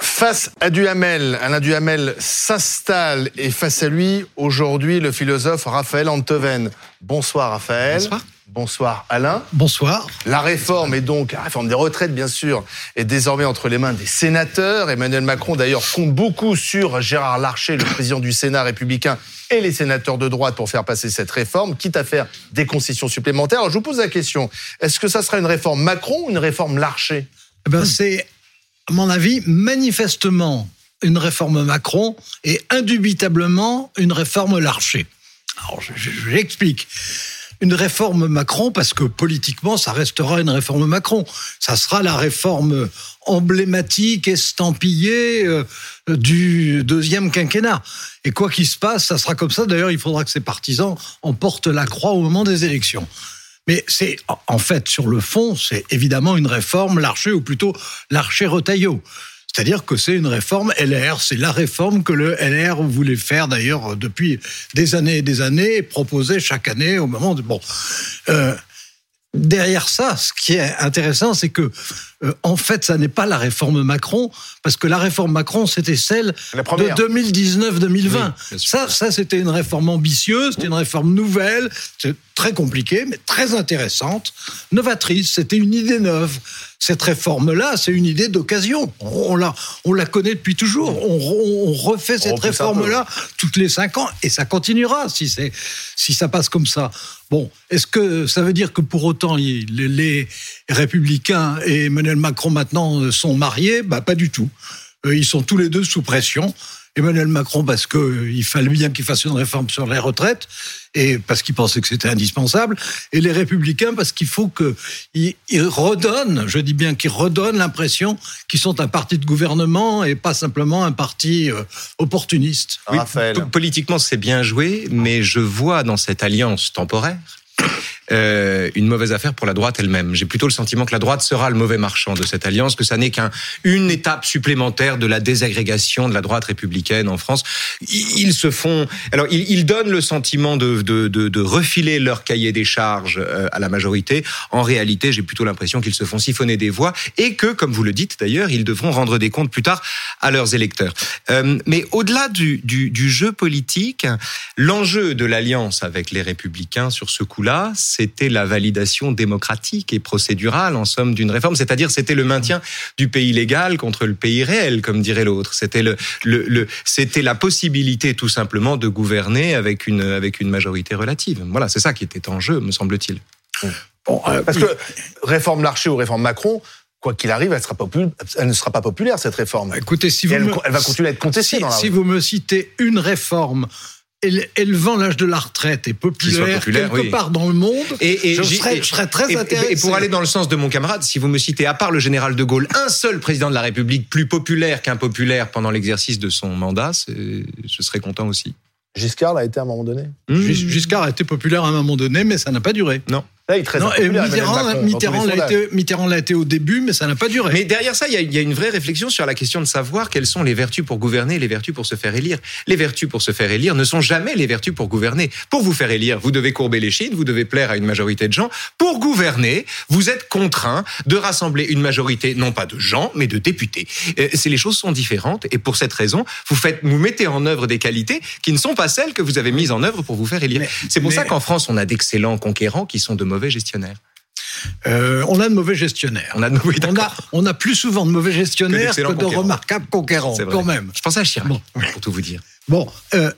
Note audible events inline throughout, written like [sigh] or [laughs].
Face à Duhamel, Alain Duhamel s'installe et face à lui, aujourd'hui, le philosophe Raphaël Antoven. Bonsoir Raphaël. Bonsoir. Bonsoir Alain. Bonsoir. La réforme est donc, la réforme des retraites bien sûr, est désormais entre les mains des sénateurs. Emmanuel Macron d'ailleurs compte beaucoup sur Gérard Larcher, le président du Sénat républicain, et les sénateurs de droite pour faire passer cette réforme, quitte à faire des concessions supplémentaires. Alors je vous pose la question, est-ce que ça sera une réforme Macron ou une réforme Larcher? Eh ben, C'est à mon avis, manifestement une réforme Macron et indubitablement une réforme Larcher. Alors, je, l'explique. Une réforme Macron parce que politiquement, ça restera une réforme Macron. Ça sera la réforme emblématique, estampillée euh, du deuxième quinquennat. Et quoi qu'il se passe, ça sera comme ça. D'ailleurs, il faudra que ses partisans en portent la croix au moment des élections. Mais c'est, en fait, sur le fond, c'est évidemment une réforme Larcher, ou plutôt Larcher-Retailleau. C'est-à-dire que c'est une réforme LR, c'est la réforme que le LR voulait faire d'ailleurs depuis des années et des années, et proposait chaque année au moment de... Bon, euh, derrière ça, ce qui est intéressant, c'est que euh, en fait, ça n'est pas la réforme Macron, parce que la réforme Macron, c'était celle de 2019-2020. ça, ça c'était une réforme ambitieuse, c'était une réforme nouvelle, c'est très compliqué, mais très intéressante, novatrice. C'était une idée neuve. Cette réforme-là, c'est une idée d'occasion. On la, on la connaît depuis toujours. On, refait cette réforme-là toutes les cinq ans, et ça continuera si si ça passe comme ça. Bon, est-ce que ça veut dire que pour autant les, les républicains et Emmanuel Macron maintenant sont mariés? Bah pas du tout. Euh, ils sont tous les deux sous pression. Emmanuel Macron parce qu'il euh, fallait bien qu'il fasse une réforme sur les retraites et parce qu'il pensait que c'était indispensable, et les républicains parce qu'il faut qu'ils redonnent, je dis bien qu'ils redonnent l'impression qu'ils sont un parti de gouvernement et pas simplement un parti opportuniste. Oui, politiquement c'est bien joué, mais je vois dans cette alliance temporaire euh, une mauvaise affaire pour la droite elle-même. J'ai plutôt le sentiment que la droite sera le mauvais marchand de cette alliance, que ça n'est qu'une étape supplémentaire de la désagrégation de la droite républicaine en France. Ils se font, alors ils, donnent le sentiment de, refiler leur cahier des charges euh, à la majorité. En réalité, j'ai plutôt l'impression qu'ils se font siphonner des voix et que, comme vous le dites d'ailleurs, ils devront rendre des comptes plus tard à leurs électeurs. Euh, mais au-delà du, du, jeu politique, l'enjeu de l'alliance avec les républicains sur ce coup-là, c'était la validation démocratique et procédurale, en somme, d'une réforme. C'est-à-dire, c'était le maintien du pays légal contre le pays réel, comme dirait l'autre. C'était le, le, c'était la possibilité, tout simplement, de gouverner avec une, avec une majorité relative. Voilà, c'est ça qui était en jeu, me semble-t-il. Bon, euh, parce que réforme Larcher ou réforme Macron, quoi qu'il arrive, elle, sera elle, ne sera pas populaire, cette réforme. Écoutez, si vous elle, va continuer à être contestée si, dans la Si vous me citez une réforme élevant l'âge de la retraite est populaire, quelque part dans le monde, et, je, serais, très intéressé. Et pour aller dans le sens de mon camarade, si vous me citez, à part le général de Gaulle, un seul président de la République plus populaire qu'impopulaire pendant l'exercice de son mandat, je serais content aussi. Giscard a été à un moment donné mmh. Giscard a été populaire à un moment donné, mais ça n'a pas duré. Non. Là, il très non, Mitterrand, l'a été, au début, mais ça n'a pas duré. Mais derrière ça, il y, a, il y, a, une vraie réflexion sur la question de savoir quelles sont les vertus pour gouverner et les vertus pour se faire élire. Les vertus pour se faire élire ne sont jamais les vertus pour gouverner. Pour vous faire élire, vous devez courber les chines, vous devez plaire à une majorité de gens. Pour gouverner, vous êtes contraint de rassembler une majorité, non pas de gens, mais de députés. Euh, c'est les choses sont différentes et pour cette raison, vous faites, vous mettez en œuvre des qualités qui ne sont pas celles que vous avez mises en œuvre pour vous faire élire. C'est pour ça qu'en France, on a d'excellents conquérants qui sont de mauvais gestionnaires. Euh, on a de mauvais gestionnaires. On a, on, a, plus souvent de mauvais gestionnaires que, de remarquables conquérants, quand même. Je pense à Chirac, pour tout vous dire. Bon, euh,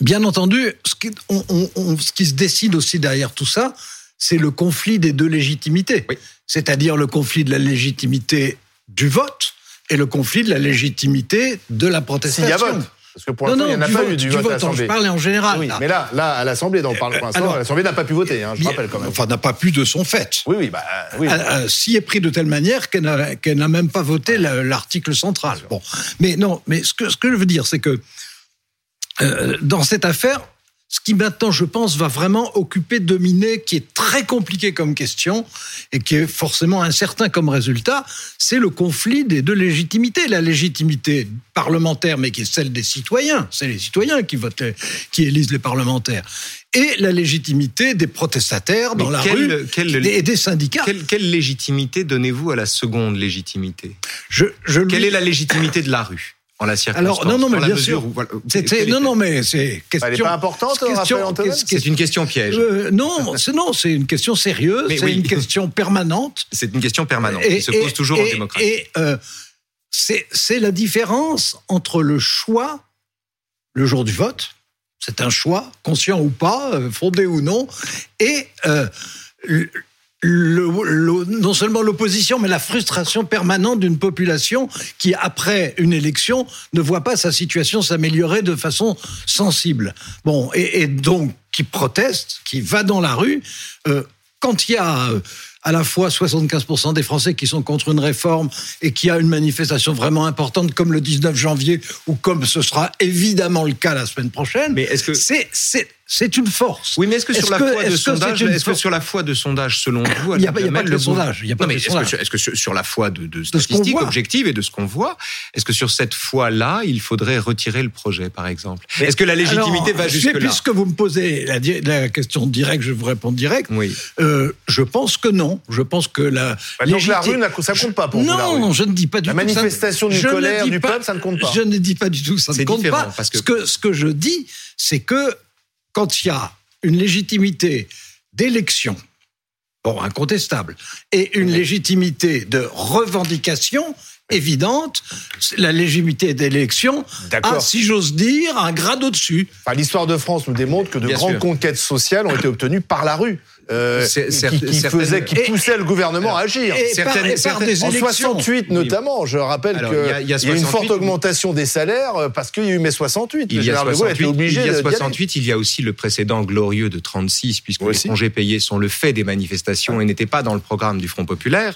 bien entendu, ce qui, ce qui, se décide aussi derrière tout ça, c'est le conflit des deux légitimités. C'est-à-dire le conflit de la légitimité du vote et le conflit de la légitimité de la protestation. Parce que pour l'instant, il n'y en a pas eu du, vote, à l'Assemblée. Je parlais en général. Oui, mais là, là, à l'Assemblée, dont on parle pour l'instant, l'Assemblée n'a pas pu voter, hein, je rappelle quand même. Enfin, n'a pas pu de son fait. Oui, oui, bah, oui. Euh, euh, S'y est pris de telle manière qu'elle n'a même pas voté l'article central. Bon. Mais non, mais ce que, ce que je veux dire, c'est que euh, dans cette affaire, ce qui maintenant, je pense, va vraiment occuper, dominer, qui est très compliqué comme question et qui est forcément incertain comme résultat, c'est le conflit des deux légitimités. La légitimité parlementaire, mais qui est celle des citoyens, c'est les citoyens qui votent, qui élisent les parlementaires, et la légitimité des protestataires dans Mais la quelle- rue quelle- et des syndicats. Quelle, quelle légitimité donnez-vous à la seconde légitimité? Je, je lui- Quelle est la légitimité de la rue? En la circonstance Alors, non, non, mais bien mesure sûr. où- voilà, est- non, non, mais c'est question. Elle n'est pas importante, question- Raphaël Antonen question- C'est une question piège. Euh, non, c'est non, c'est une question sérieuse, c'est oui. une question permanente. C'est une question permanente qui se pose toujours en démocratie. Et euh, c'est c'est la différence entre le choix, le jour du vote, c'est un choix, conscient ou pas, euh, fondé ou non, et euh, le- le- le- non seulement l'opposition, mais la frustration permanente d'une population qui, après une élection, ne voit pas sa situation s'améliorer de façon sensible. Bon, et, et donc qui proteste, qui va dans la rue. euh, quand il y a euh, à la fois 75% des Français qui sont contre une réforme et qui a une manifestation vraiment importante comme le 19 janvier ou comme ce sera évidemment le cas la semaine prochaine, Mais est-ce que- c'est c'est une force. Oui, mais est-ce que sur la que- foi de sondage, c'est une est-ce que sur la foi de sondage, selon vous, Il y a pas- il y a Alain pas Duhamel, que le les sondages, il y a pas Non, que mais les est-ce que, sur- est-ce que sur, sur la foi de, de statistiques objectives et de ce qu'on voit, est-ce que sur cette foi-là, il faudrait retirer le projet, par exemple? Est-ce que la légitimité Alors, va jusque là Puisque vous me posez la, la question directe, je vous répondre direct. Oui. Euh, je pense que non. Je pense que la. Bah, donc la rue, ça compte pas pour vous, la Non, rue. je ne dis pas du La tout. ça- manifestation d'une colère du peuple, ça ne compte pas. Je ne dis pas du tout, ça ne compte pas. parce que, ce que je dis, c'est que quand il y a une légitimité d'élection, bon, incontestable, et une légitimité de revendication évidente, la légitimité d'élection a, si j'ose dire, un grade au-dessus. Enfin, L'histoire de France nous démontre que de Bien grandes sûr. conquêtes sociales ont été obtenues par la rue, euh, qui, qui Et- poussaient le gouvernement à agir. Et par, Certaines- et par certaines- des En élections. 68 notamment, je rappelle qu'il il y y a une 68, forte augmentation des salaires euh, parce qu'il y a eu mai 68. Il y, a général de Gaulle a été 68, obligé il y a de- d'y aller. 68, il y a aussi le précédent glorieux de 36, puisque Oui, les aussi. congés payés sont le fait des manifestations et n'étaient pas dans le programme du Front populaire.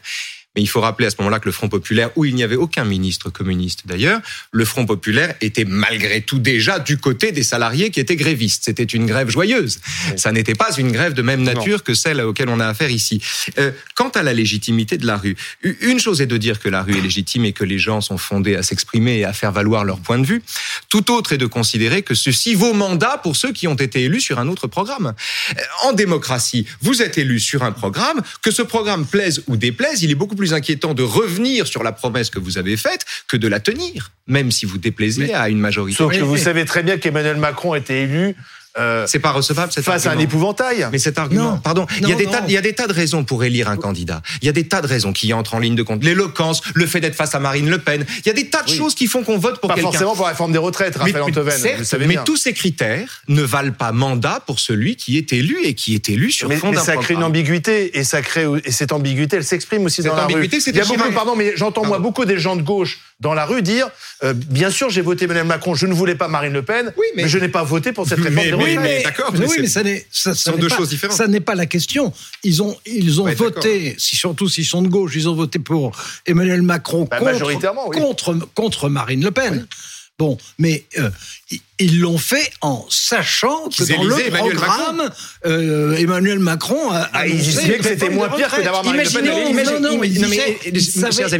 Mais il faut rappeler à ce moment-là que le Front populaire, où il n'y avait aucun ministre communiste d'ailleurs, le Front populaire était malgré tout déjà du côté des salariés qui étaient grévistes. C'était une grève joyeuse. Ça n'était pas une grève de même nature que celle auquel on a affaire ici. Euh, quant à la légitimité de la rue, une chose est de dire que la rue est légitime et que les gens sont fondés à s'exprimer et à faire valoir leur point de vue. Tout autre est de considérer que ceci vaut mandat pour ceux qui ont été élus sur un autre programme. Euh, En démocratie, vous êtes élu sur un programme, que ce programme plaise ou déplaise, il est beaucoup plus inquiétant de revenir sur la promesse que vous avez faite que de la tenir, même si vous déplaisez Mais- à une majorité. Sauf que vous savez très bien qu'Emmanuel Macron était élu euh, C'est pas recevable cet face à un argument. épouvantail. Mais cet argument, Non. pardon, il y, a Non, des tas, il y a des tas de raisons pour élire un candidat. Il y a des tas de raisons qui entrent en ligne de compte. L'éloquence, le fait d'être face à Marine Le Pen. Il y a des tas de Oui. choses qui font qu'on vote pour Pas quelqu'un. forcément pour la réforme des retraites, Raphaël Antoven, certes, vous le savez mais bien. tous ces critères ne valent pas mandat pour celui qui est élu et qui est élu sur Mais, fond mais d'un ça crée une ambiguïté et ça crée et cette ambiguïté, elle s'exprime aussi Cette dans la rue. ambiguïté, c'est Il y a des beaucoup, pardon, mais j'entends moi beaucoup des gens de gauche dans la rue dire, euh, bien sûr, j'ai voté Emmanuel Macron, je ne voulais pas Marine Le Pen, Oui, mais- je n'ai pas voté pour cette réforme Mais- des mais- retraites. mais- d'accord, mais oui, c'est- mais ça n'est ça, ça sont deux pas, choses différentes. Ça n'est pas la question. Ils ont ils ont Ouais, voté, si surtout s'ils sont de gauche, ils ont voté pour Emmanuel Macron Bah, contre, majoritairement, oui. contre contre Marine Le Pen. Bon, mais euh, ils- l'ont fait en sachant que dans le programme, euh, Emmanuel Macron a Ah, disaient une que c'était moins pire que d'avoir Marine Le Pen à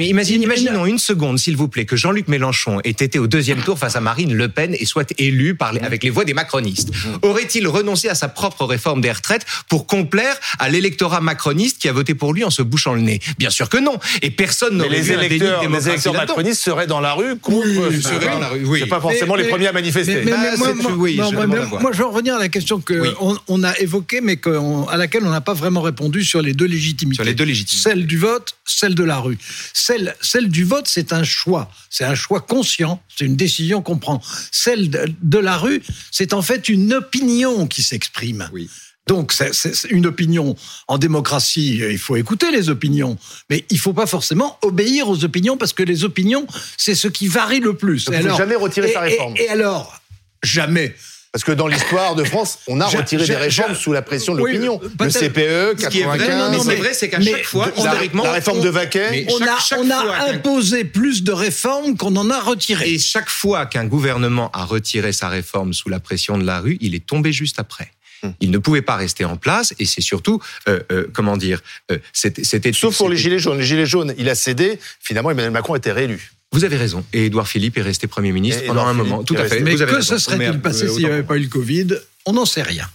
Imaginons- une seconde, s'il vous plaît, que Jean-Luc Mélenchon ait été au deuxième tour face à Marine Le Pen et soit élu par les- avec les voix des macronistes. Aurait-il renoncé à sa propre réforme des retraites pour complaire à l'électorat macroniste qui a voté pour lui en se bouchant le nez? Bien sûr que non. Et personne n'aurait les électeurs, les électeurs macronistes seraient dans la rue contre. Oui, ils seraient dans la rue, oui. C'est pas forcément les premiers à manifester. Mais, mais- Bah, mais moi, oui, je moi- je veux revenir à la question que Oui. on, a évoquée, mais que on- à laquelle on n'a pas vraiment répondu sur les deux légitimités. Sur les deux légitimités. Celle du vote, celle de la rue. Celle, celle du vote, c'est un choix. C'est un choix conscient. C'est une décision qu'on prend. Celle de, de la rue, c'est en fait une opinion qui s'exprime. Oui. Donc, c'est une opinion. En démocratie, il faut écouter les opinions. Mais il faut pas forcément obéir aux opinions parce que les opinions, c'est ce qui varie le plus. Donc, il faut jamais retirer et- sa et- réforme. Et, alors, jamais. Parce que dans l'histoire de France, on a [laughs] retiré des réformes sous la pression de oui, l'opinion. Le CPE, Ce qui est vrai, 95. non, non, mais- c'est vrai, c'est qu'à chaque fois, historiquement, la réforme on- de Vaquet. On chaque- a, chaque on a fois qu'un- imposé plus de réformes qu'on en a retirées. Et chaque fois qu'un gouvernement a retiré sa réforme sous la pression de la rue, il est tombé juste après. Hmm. Il ne pouvait pas rester en place, et c'est surtout, euh, euh, comment dire, euh, c'était. Sauf pour les Gilets jaunes. Les Gilets jaunes, il a cédé. Finalement, Emmanuel Macron était réélu. Vous avez raison. Et Édouard Philippe est resté Premier ministre Et pendant un Philippe moment. Tout est à fait. Mais Vous avez que raison. se serait-il passé s'il n'y avait pas eu le Covid? On n'en sait rien.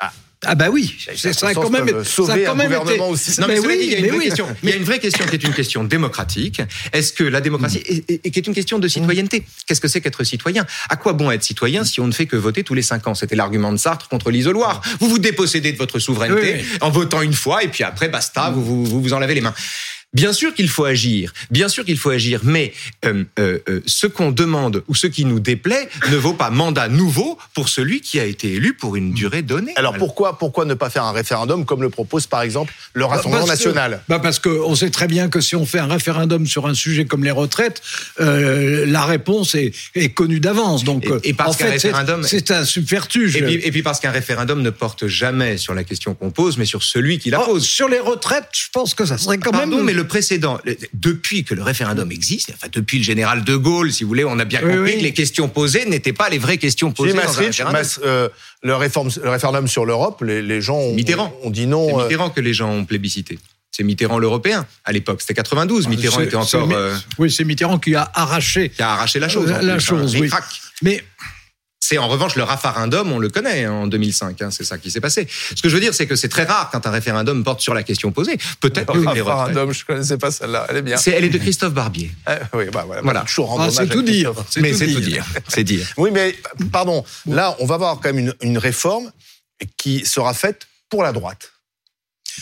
Ah. Ah bah oui, c'est ça a quand même, ça a quand même été- aussi. Non, mais, oui, dit, il y a une mais vraie oui. question. Il y a une vraie question qui est une question démocratique. Est-ce que la démocratie et qui est une question de citoyenneté? Qu'est-ce que c'est qu'être citoyen? À quoi bon être citoyen si on ne fait que voter tous les cinq ans? C'était l'argument de Sartre contre l'isoloir. Vous vous dépossédez de votre souveraineté Oui, oui. en votant une fois et puis après basta, vous vous, vous vous en lavez les mains. Bien sûr qu'il faut agir, bien sûr qu'il faut agir, mais euh, euh, euh, ce qu'on demande ou ce qui nous déplaît ne vaut pas mandat nouveau pour celui qui a été élu pour une durée donnée. Alors pourquoi, pourquoi ne pas faire un référendum comme le propose par exemple le Rassemblement Parce que- national? bah parce qu'on sait très bien que si on fait un référendum sur un sujet comme les retraites, euh, la réponse est, est connue d'avance. Donc, Et- et parce en qu'un fait, c'est- référendum- c'est un subterfuge. Et puis, et puis parce qu'un référendum ne porte jamais sur la question qu'on pose, mais sur celui qui la Oh, pose. sur les retraites, je pense que ça serait quand Pardon, même. mais le précédent, le- depuis que le référendum existe, enfin depuis le général de Gaulle, si vous voulez, on a bien Oui, compris oui. que les questions posées n'étaient pas les vraies questions posées dans un référendum. Mas- euh, le, réforme, le référendum sur l'Europe, les, les gens ont, Mitterrand. ont dit C'est non. euh, Mitterrand que les gens ont plébiscité. C'est Mitterrand l'européen à l'époque. C'était 92. Mitterrand Ah, C'est- était c'est encore euh, Oui, c'est Mitterrand qui a arraché qui a arraché la chose. la, la hein. chose. oui. Mais C'est en revanche le référendum, on le connaît hein, en 2005. hein, c'est ça qui s'est passé. Ce que je veux dire, c'est que c'est très rare quand un référendum porte sur la question posée. Peut-être que le référendum, je connaissais pas celle-là. Elle est bien. C'est- Elle est de Christophe Barbier. [laughs] Eh, oui, bah, voilà, Voilà. Toujours rendre Ah, c'est tout dire. C'est Mais tout c'est tout dire. dire. C'est dire. Oui, mais pardon. Là, on va avoir quand même une, une réforme qui sera faite pour la droite.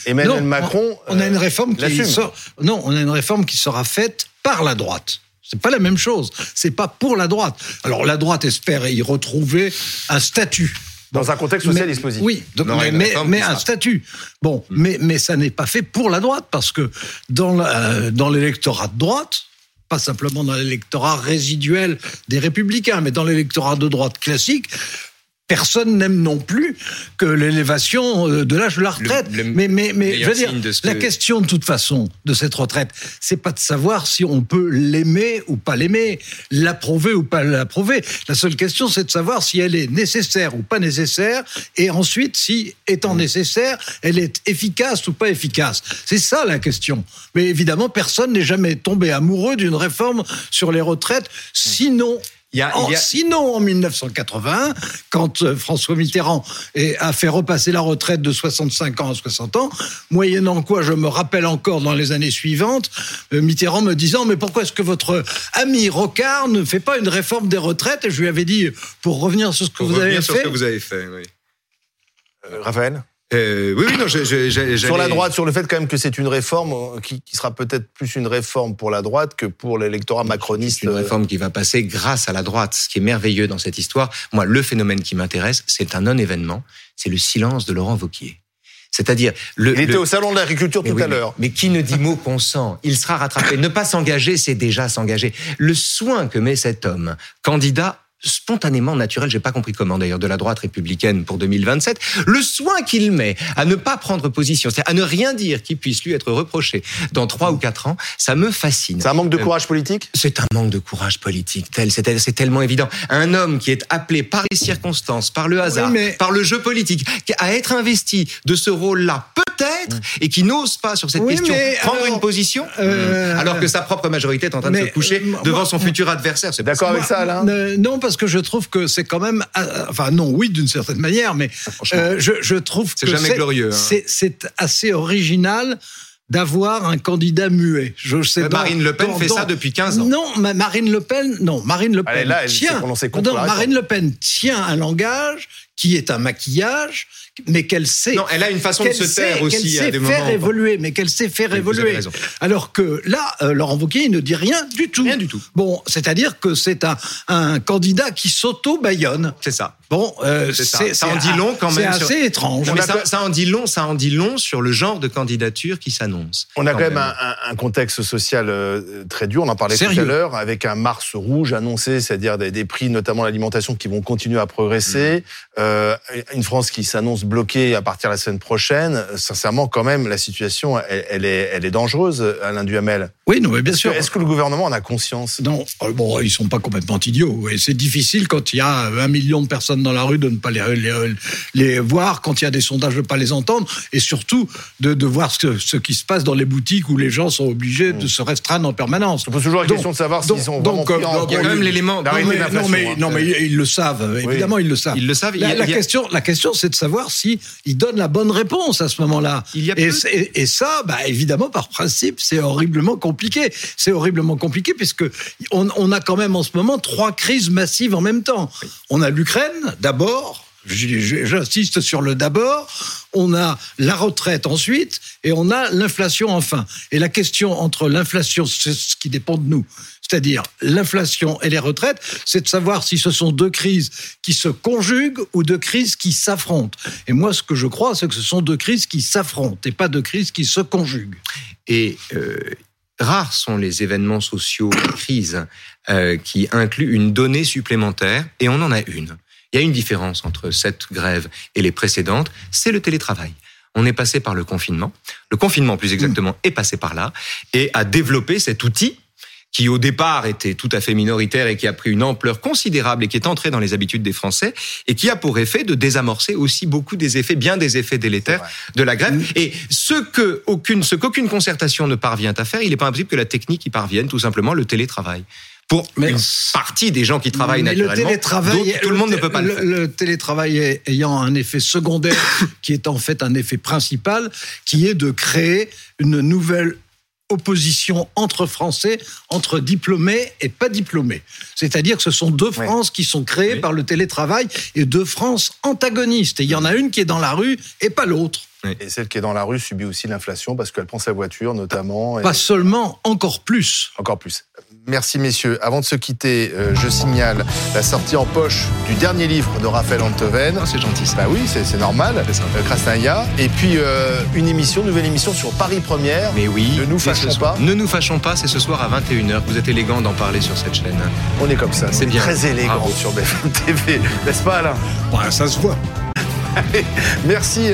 Emmanuel Non, Macron. on a euh, une réforme qui l'assume. sort- non, on a une réforme qui sera faite par la droite. C'est pas la même chose. C'est pas pour la droite. Alors la droite espère y retrouver un statut. dans un contexte socialiste Mais- positif. Oui, donc, Non, mais, un statut. Bon, mais, mais ça n'est pas fait pour la droite parce que euh, dans l'électorat de droite, pas simplement dans l'électorat résiduel des républicains, mais dans l'électorat de droite classique, personne n'aime non plus que l'élévation euh, de l'âge de la retraite. Le- le mais mais, mais je veux dire, la que- question de toute façon de cette retraite, c'est pas de savoir si on peut l'aimer ou pas l'aimer, l'approuver ou pas l'approuver. La seule question, c'est de savoir si elle est nécessaire ou pas nécessaire, et ensuite si, étant nécessaire, elle est efficace ou pas efficace. C'est ça la question. Mais évidemment, personne n'est jamais tombé amoureux d'une réforme sur les retraites, sinon Il y a- en- il y a- Sinon, en 1980, quand euh, François Mitterrand a fait repasser la retraite de 65 ans à 60 ans, moyennant quoi je me rappelle encore dans les années suivantes, euh, Mitterrand me disant mais pourquoi est-ce que votre ami Rocard ne fait pas une réforme des retraites? Et je lui avais dit pour revenir sur ce que vous avez revenir sur fait. ce que vous avez fait. Oui, Euh, Raphaël? Euh, oui, oui, non, je- je- je- Sur la droite, sur le fait quand même que c'est une réforme euh, qui, qui sera peut-être plus une réforme pour la droite que pour l'électorat macroniste. C'est une réforme qui va passer grâce à la droite. Ce qui est merveilleux dans cette histoire, moi, le phénomène qui m'intéresse, c'est un non-événement, c'est le silence de Laurent Wauquiez. C'est-à-dire, le, Il était le- au salon de l'agriculture Mais tout oui, à mais- l'heure. Mais, qui ne dit mot consent Il sera rattrapé. ne pas s'engager, c'est déjà s'engager. Le soin que met cet homme, candidat spontanément naturel, j'ai pas compris comment d'ailleurs, de la droite républicaine pour 2027, le soin qu'il met à ne pas prendre position, c'est à ne rien dire qui puisse lui être reproché dans trois ou quatre ans, ça me fascine. C'est un manque de Euh, courage politique? C'est un manque de courage politique, tel, c'est, tel- c'est tellement évident. Un homme qui est appelé par les circonstances, par le hasard, mais- par le jeu politique, à être investi de ce rôle-là, peut-être, et qui n'ose pas sur cette Oui, question prendre alors, une position, euh, alors que sa propre majorité est en train de se coucher euh, devant moi- son futur adversaire. C'est D'accord avec ça, Alain Euh, non, parce que je trouve que c'est quand même, euh, enfin non, oui, d'une certaine manière, mais euh, je, je trouve C'est que jamais glorieux, hein. C'est, c'est assez original d'avoir un candidat muet. Je sais Euh, dans- Marine Le Pen dans- fait dans- ça depuis 15 ans. Non, ma- Marine Le Pen, non, Marine Le Pen Elle est là, elle tient. contre non, Marine. Le Pen tient un langage qui est un maquillage, mais qu'elle sait. Non, elle a une façon de se sait- taire aussi à sait des faire moments. évoluer, mais qu'elle sait faire Oui, vous avez évoluer. raison. Alors que là, euh, Laurent Wauquiez, il ne dit rien du tout. Rien du tout. Bon, c'est-à-dire que c'est un, un candidat qui s'auto-baïonne. C'est ça. Bon, euh, C'est ça. en dit long quand même C'est sur- assez étrange. Non, mais a ça, en dit long, ça en dit long sur le genre de candidature qui s'annonce. On a quand même un, un- un contexte social euh, très dur, on en parlait tout à l'heure, avec un Mars rouge annoncé, c'est-à-dire des, des prix, notamment l'alimentation, qui vont continuer à progresser. Euh, une France qui s'annonce bloquée à partir de la semaine prochaine. Sincèrement, quand même, la situation, elle, elle est, elle est dangereuse, Alain Duhamel. Oui, non, mais bien Est-ce sûr. que, est-ce que le gouvernement en a conscience? Non, euh, bon, ils sont pas complètement idiots. Et c'est difficile quand il y a un million de personnes dans la rue de ne pas les, les, les voir, quand il y a des sondages de ne pas les entendre, et surtout de, de voir ce, ce qui se passe dans les boutiques où les gens sont obligés de se restreindre en permanence. Je pose toujours la Donc- question de savoir donc- s'ils ont donc, vraiment pris en donc, Il y a quand même l'élément. Non mais, hein. non, mais ils le savent, évidemment, ils le savent. Ils le savent. La, Il la il a- question, la question, c'est de savoir si ils donnent la bonne réponse à ce moment-là. Il et, et, et ça, bah, évidemment, par principe, c'est horriblement compliqué. C'est horriblement compliqué puisque on, on a quand même en ce moment trois crises massives en même temps. On a l'Ukraine, d'abord. J'insiste sur le d'abord. On a la retraite ensuite et on a l'inflation enfin. Et la question entre l'inflation, c'est ce qui dépend de nous, c'est-à-dire l'inflation et les retraites, c'est de savoir si ce sont deux crises qui se conjuguent ou deux crises qui s'affrontent. Et moi, ce que je crois, c'est que ce sont deux crises qui s'affrontent et pas deux crises qui se conjuguent. Et euh, rares sont les événements sociaux, crises, euh, qui incluent une donnée supplémentaire, et on en a une. Il y a une différence entre cette grève et les précédentes, c'est le télétravail. On est passé par le confinement. Le confinement, plus exactement, est passé par là et a développé cet outil qui au départ était tout à fait minoritaire et qui a pris une ampleur considérable et qui est entré dans les habitudes des Français et qui a pour effet de désamorcer aussi beaucoup des effets, bien des effets délétères de la grève. Et ce que aucune, ce qu'aucune concertation ne parvient à faire, il n'est pas impossible que la technique y parvienne, tout simplement le télétravail. Pour Mais- une partie des gens qui travaillent Mais le naturellement, télétravail, tout le monde ne peut pas le, le, faire. le télétravail ayant un effet secondaire [coughs] qui est en fait un effet principal, qui est de créer une nouvelle opposition entre Français, entre diplômés et pas diplômés. C'est-à-dire que ce sont deux. France qui sont créées Oui. par le télétravail et deux France antagonistes. Et il y en a une qui est dans la rue et pas l'autre. Et celle qui est dans la rue subit aussi l'inflation parce qu'elle prend sa voiture notamment. et- Pas seulement, encore plus. Encore plus. Merci messieurs. Avant de se quitter, euh, je signale la sortie en poche du dernier livre de Raphaël Antoven. Oh, c'est gentil ça. Bah oui, c'est normal. C'est ça. Euh, Krasnaya. Et puis euh, une émission, nouvelle émission sur Paris Première. Mais oui, Ne nous fâchons pas. Ne nous fâchons pas, c'est ce soir à 21h. Vous êtes élégant d'en parler sur cette chaîne. On est comme ça. C'est bien. Très élégant Bravo. sur BFM TV. N'est-ce pas Alain? Ouais, ça se voit. [laughs] Merci.